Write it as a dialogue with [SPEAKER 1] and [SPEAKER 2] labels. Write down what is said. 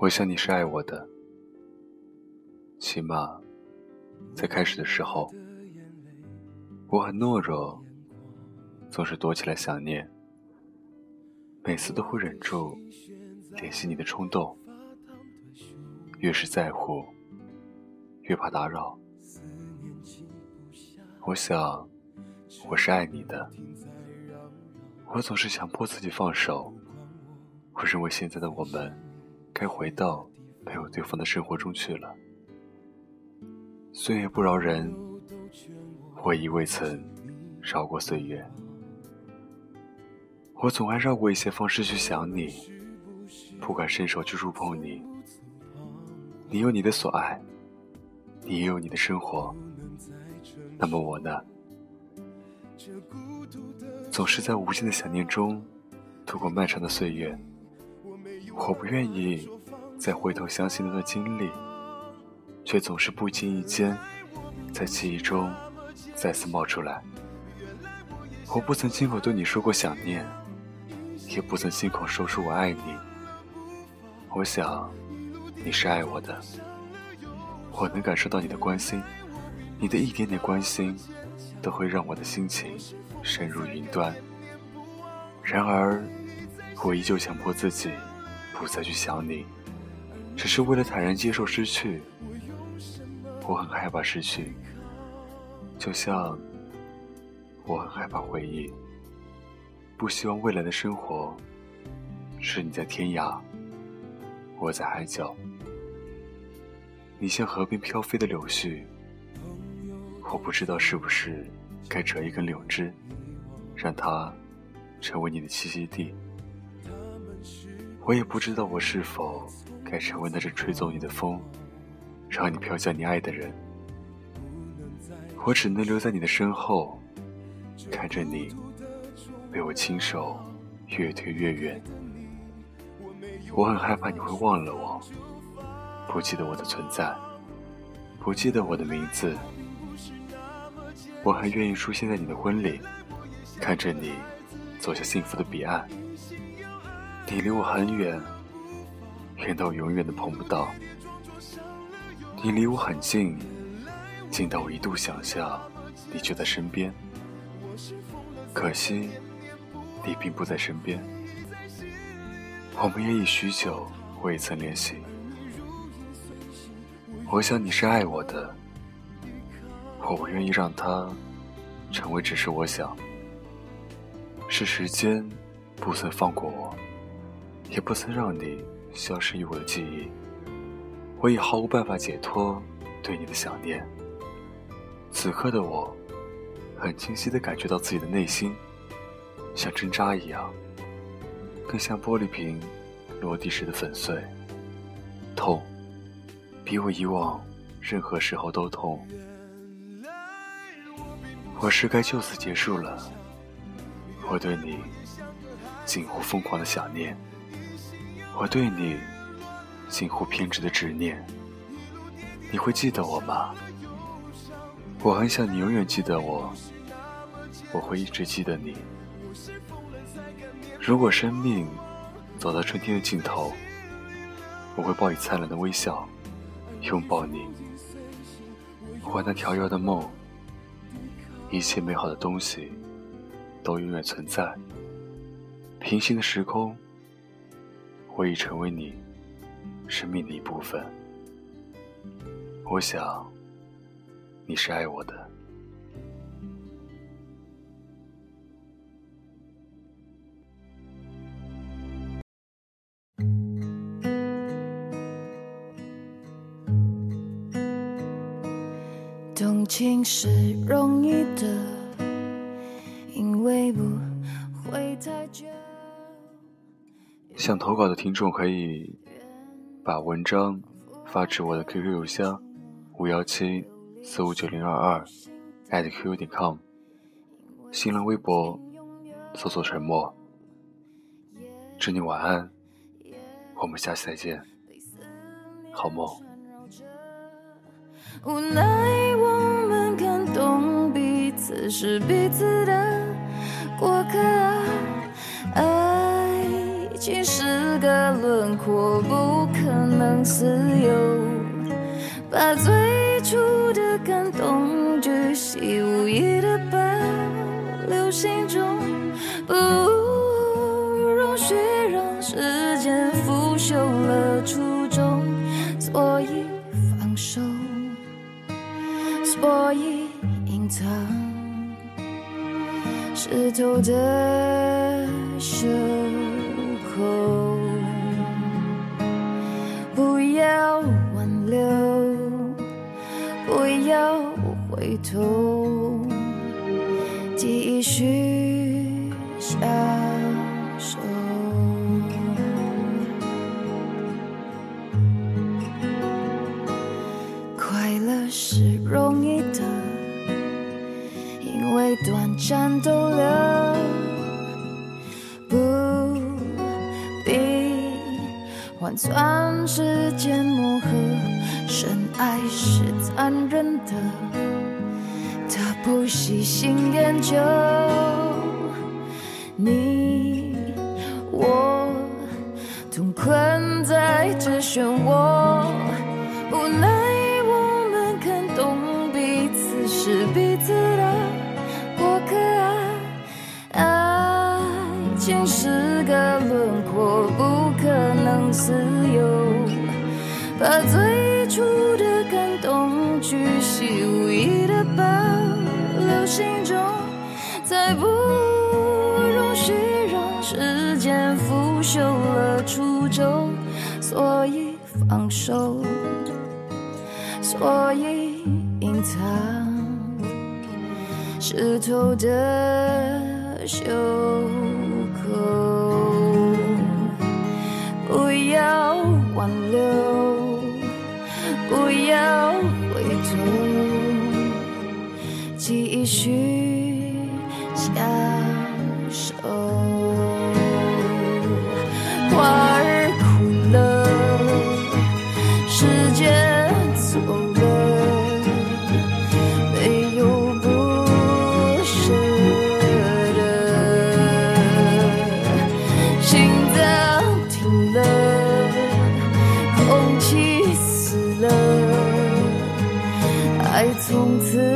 [SPEAKER 1] 我想你是爱我的，起码在开始的时候，我很懦弱，总是躲起来想念，每次都会忍住联系你的冲动。越是在乎，越怕打扰。我想，我是爱你的，我总是强迫自己放手。我认为现在的我们。该回到没有对方的生活中去了。岁月不饶人，我亦未曾饶过岁月。我总爱绕过一些方式去想你，不敢伸手去触碰你。你有你的所爱，你也有你的生活。那么我呢？总是在无尽的想念中度过漫长的岁月。我不愿意再回头想起那段经历，却总是不经意间在记忆中再次冒出来。我不曾亲口对你说过想念，也不曾亲口说出我爱你。我想你是爱我的，我能感受到你的关心，你的一点点关心都会让我的心情深入云端。然而，我依旧强迫自己。不再去想你，只是为了坦然接受失去。我很害怕失去，就像我很害怕回忆。不希望未来的生活是你在天涯，我在海角。你像河边飘飞的柳絮，我不知道是不是该折一根柳枝，让它成为你的栖息地。我也不知道我是否该成为那阵吹走你的风，让你飘向你爱的人。我只能留在你的身后，看着你被我亲手越推越远。我很害怕你会忘了我，不记得我的存在，不记得我的名字。我很愿意出现在你的婚礼，看着你走向幸福的彼岸。你离我很远，远到永远都碰不到；你离我很近，近到我一度想象你就在身边。可惜，你并不在身边。我们也已许久未曾联系。我想你是爱我的，我不愿意让它成为只是我想。是时间不曾放过我。也不曾让你消失于我的记忆，我已毫无办法解脱对你的想念。此刻的我，很清晰地感觉到自己的内心像针扎一样，更像玻璃瓶落地时的粉碎。痛，比我以往任何时候都痛。我是该就此结束了，我对你近乎疯狂的想念。我对你近乎偏执的执念，你会记得我吗？我很想你永远记得我，我会一直记得你。如果生命走到春天的尽头，我会报以灿烂的微笑，拥抱你。我那飘摇的梦，一切美好的东西都永远存在。平行的时空。我已成为你生命的一部分。我想，你是爱我的。
[SPEAKER 2] 动情是容易的，因为不会太久。
[SPEAKER 1] 想投稿的听众可以把文章发至我的 QQ 邮箱五幺七四五九零二二 @QQ 点 com，新浪微博搜索沉默。祝你晚安，我们下期再见，好梦。
[SPEAKER 2] 无奈我们感动彼此是彼此的过客。情是个轮廓，不可能自由。把最初的感动巨细无遗的保留心中，不容许让时间腐朽了初衷，所以放手，所以隐藏湿透的回头，继续享受。快乐是容易的，因为短暂逗留，不必换算时间磨合。深爱是残忍的，他不喜新厌旧。你我同困在这漩涡，无奈我们看懂彼此是彼此的过客啊。爱情是个轮廓，不可能自由。把最初的再不容许让时间腐朽了初衷，所以放手，所以隐藏湿透的袖口，不要挽留。不要回头，继续从此。